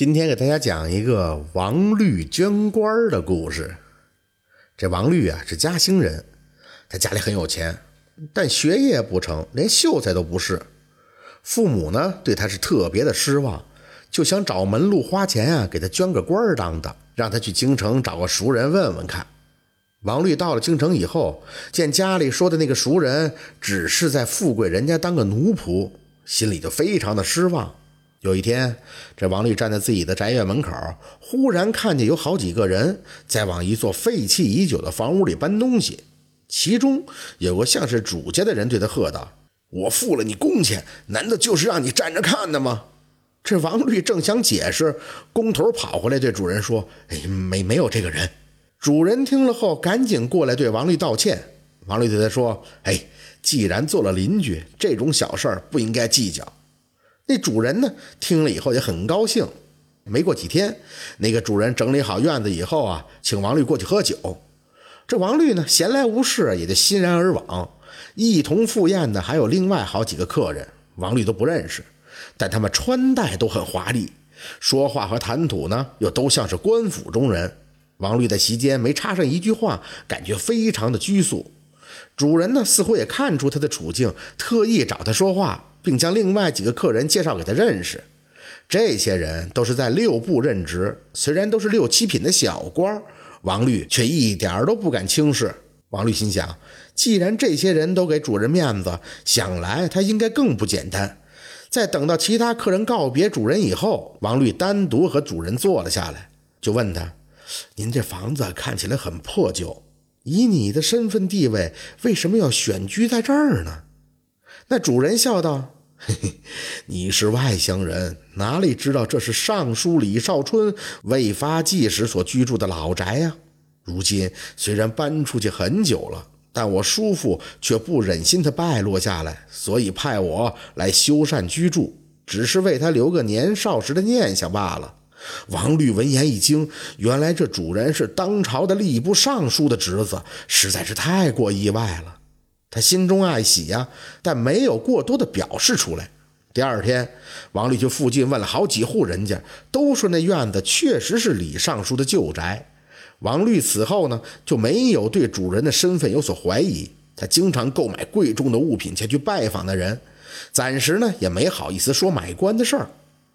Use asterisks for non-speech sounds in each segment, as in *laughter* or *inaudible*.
今天给大家讲一个王律捐官的故事。这王律啊是嘉兴人，他家里很有钱，但学业不成，连秀才都不是。父母呢对他是特别的失望，就想找门路花钱啊，给他捐个官当当，让他去京城找个熟人问问看。王律到了京城以后，见家里说的那个熟人只是在富贵人家当个奴仆，心里就非常的失望。有一天，这王律站在自己的宅院门口，忽然看见有好几个人在往一座废弃已久的房屋里搬东西。其中有个像是主家的人对他喝道：“我付了你工钱，难道就是让你站着看的吗？”这王律正想解释，工头跑回来对主人说：“哎，没没有这个人。”主人听了后，赶紧过来对王律道歉。王律对他说：“哎，既然做了邻居，这种小事儿不应该计较。”那主人呢，听了以后也很高兴。没过几天，那个主人整理好院子以后啊，请王律过去喝酒。这王律呢，闲来无事，也就欣然而往。一同赴宴的还有另外好几个客人，王律都不认识，但他们穿戴都很华丽，说话和谈吐呢，又都像是官府中人。王律在席间没插上一句话，感觉非常的拘束。主人呢，似乎也看出他的处境，特意找他说话。并将另外几个客人介绍给他认识，这些人都是在六部任职，虽然都是六七品的小官，王律却一点都不敢轻视。王律心想，既然这些人都给主人面子，想来他应该更不简单。在等到其他客人告别主人以后，王律单独和主人坐了下来，就问他：“您这房子看起来很破旧，以你的身份地位，为什么要选居在这儿呢？”那主人笑道：“嘿嘿，你是外乡人，哪里知道这是尚书李少春未发迹时所居住的老宅呀？如今虽然搬出去很久了，但我叔父却不忍心他败落下来，所以派我来修缮居住，只是为他留个年少时的念想罢了。”王律闻言一惊，原来这主人是当朝的吏部尚书的侄子，实在是太过意外了。他心中爱喜呀，但没有过多的表示出来。第二天，王律去附近问了好几户人家，都说那院子确实是李尚书的旧宅。王律此后呢，就没有对主人的身份有所怀疑。他经常购买贵重的物品前去拜访的人，暂时呢也没好意思说买官的事儿。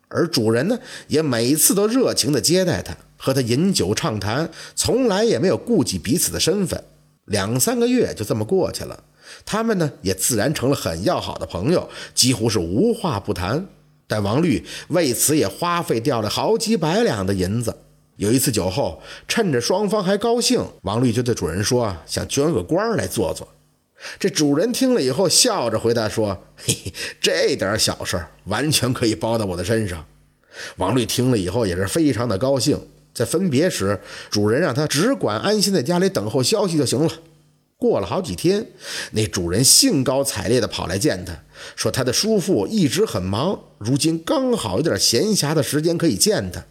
而主人呢，也每次都热情地接待他，和他饮酒畅谈，从来也没有顾及彼此的身份。两三个月就这么过去了。他们呢也自然成了很要好的朋友，几乎是无话不谈。但王律为此也花费掉了好几百两的银子。有一次酒后，趁着双方还高兴，王律就对主人说：“想捐个官来做做。”这主人听了以后，笑着回答说：“ *laughs* 嘿嘿，这点小事完全可以包到我的身上。”王律听了以后也是非常的高兴。在分别时，主人让他只管安心在家里等候消息就行了。过了好几天，那主人兴高采烈地跑来见他，说他的叔父一直很忙，如今刚好有点闲暇的时间可以见他。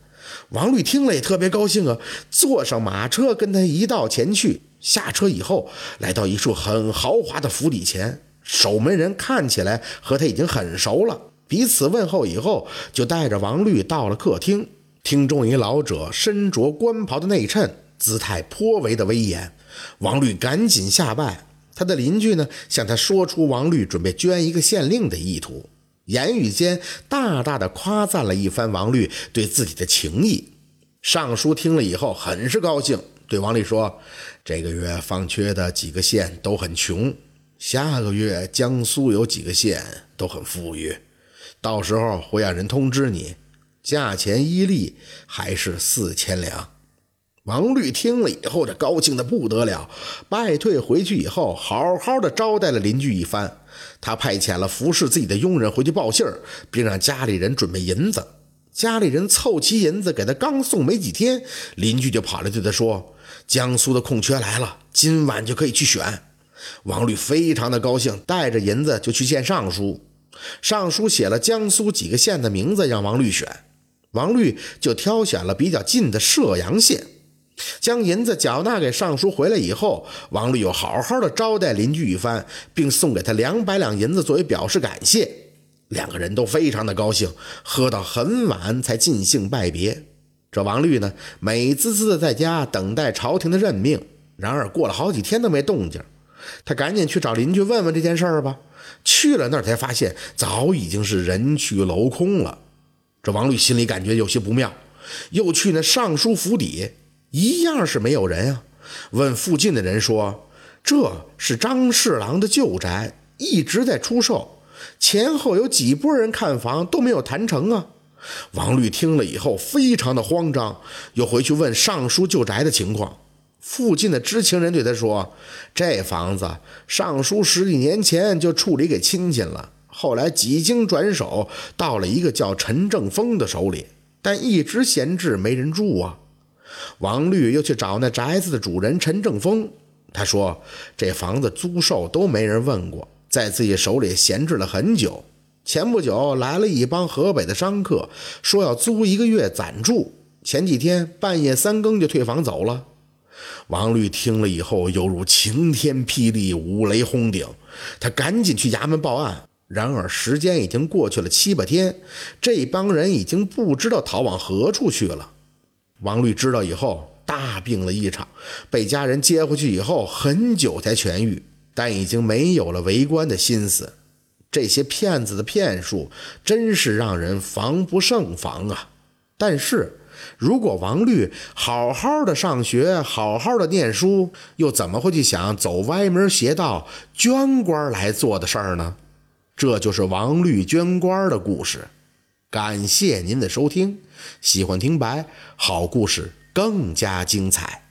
王律听了也特别高兴啊，坐上马车跟他一道前去。下车以后，来到一处很豪华的府邸前，守门人看起来和他已经很熟了，彼此问候以后，就带着王律到了客厅。听众一老者身着官袍的内衬，姿态颇为的威严。王律赶紧下拜，他的邻居呢向他说出王律准备捐一个县令的意图，言语间大大的夸赞了一番王律对自己的情谊。尚书听了以后很是高兴，对王律说：“这个月方缺的几个县都很穷，下个月江苏有几个县都很富裕，到时候会让人通知你，*laughs* 价钱一粒还是四千两。”王律听了以后，这高兴的不得了。败退回去以后，好好的招待了邻居一番。他派遣了服侍自己的佣人回去报信儿，并让家里人准备银子。家里人凑齐银子给他，刚送没几天，邻居就跑来对他说：“江苏的空缺来了，今晚就可以去选。”王律非常的高兴，带着银子就去见尚书。尚书写了江苏几个县的名字，让王律选。王律就挑选了比较近的射阳县。将银子缴纳给尚书回来以后，王律又好好的招待邻居一番，并送给他两百两银子作为表示感谢。两个人都非常的高兴，喝到很晚才尽兴拜别。这王律呢，美滋滋的在家等待朝廷的任命。然而过了好几天都没动静，他赶紧去找邻居问问这件事儿吧。去了那儿才发现，早已经是人去楼空了。这王律心里感觉有些不妙，又去那尚书府邸，一样是没有人啊。问附近的人说，这是张侍郎的旧宅，一直在出售，前后有几拨人看房都没有谈成啊。王律听了以后非常的慌张，又回去问尚书旧宅的情况。附近的知情人对他说：“这房子尚书十几年前就处理给亲戚了，后来几经转手到了一个叫陈正峰的手里，但一直闲置没人住啊。”王律又去找那宅子的主人陈正峰，他说：“这房子租售都没人问过，在自己手里闲置了很久。前不久来了一帮河北的商客，说要租一个月暂住，前几天半夜三更就退房走了。”王律听了以后，犹如晴天霹雳、五雷轰顶，他赶紧去衙门报案。然而时间已经过去了七八天，这帮人已经不知道逃往何处去了。王律知道以后，大病了一场，被家人接回去以后，很久才痊愈，但已经没有了为官的心思。这些骗子的骗术，真是让人防不胜防啊！但是。如果王律好好的上学，好好的念书，又怎么会去想走歪门邪道、捐官来做的事儿呢？这就是王绿捐官的故事。感谢您的收听，喜欢听白好故事更加精彩。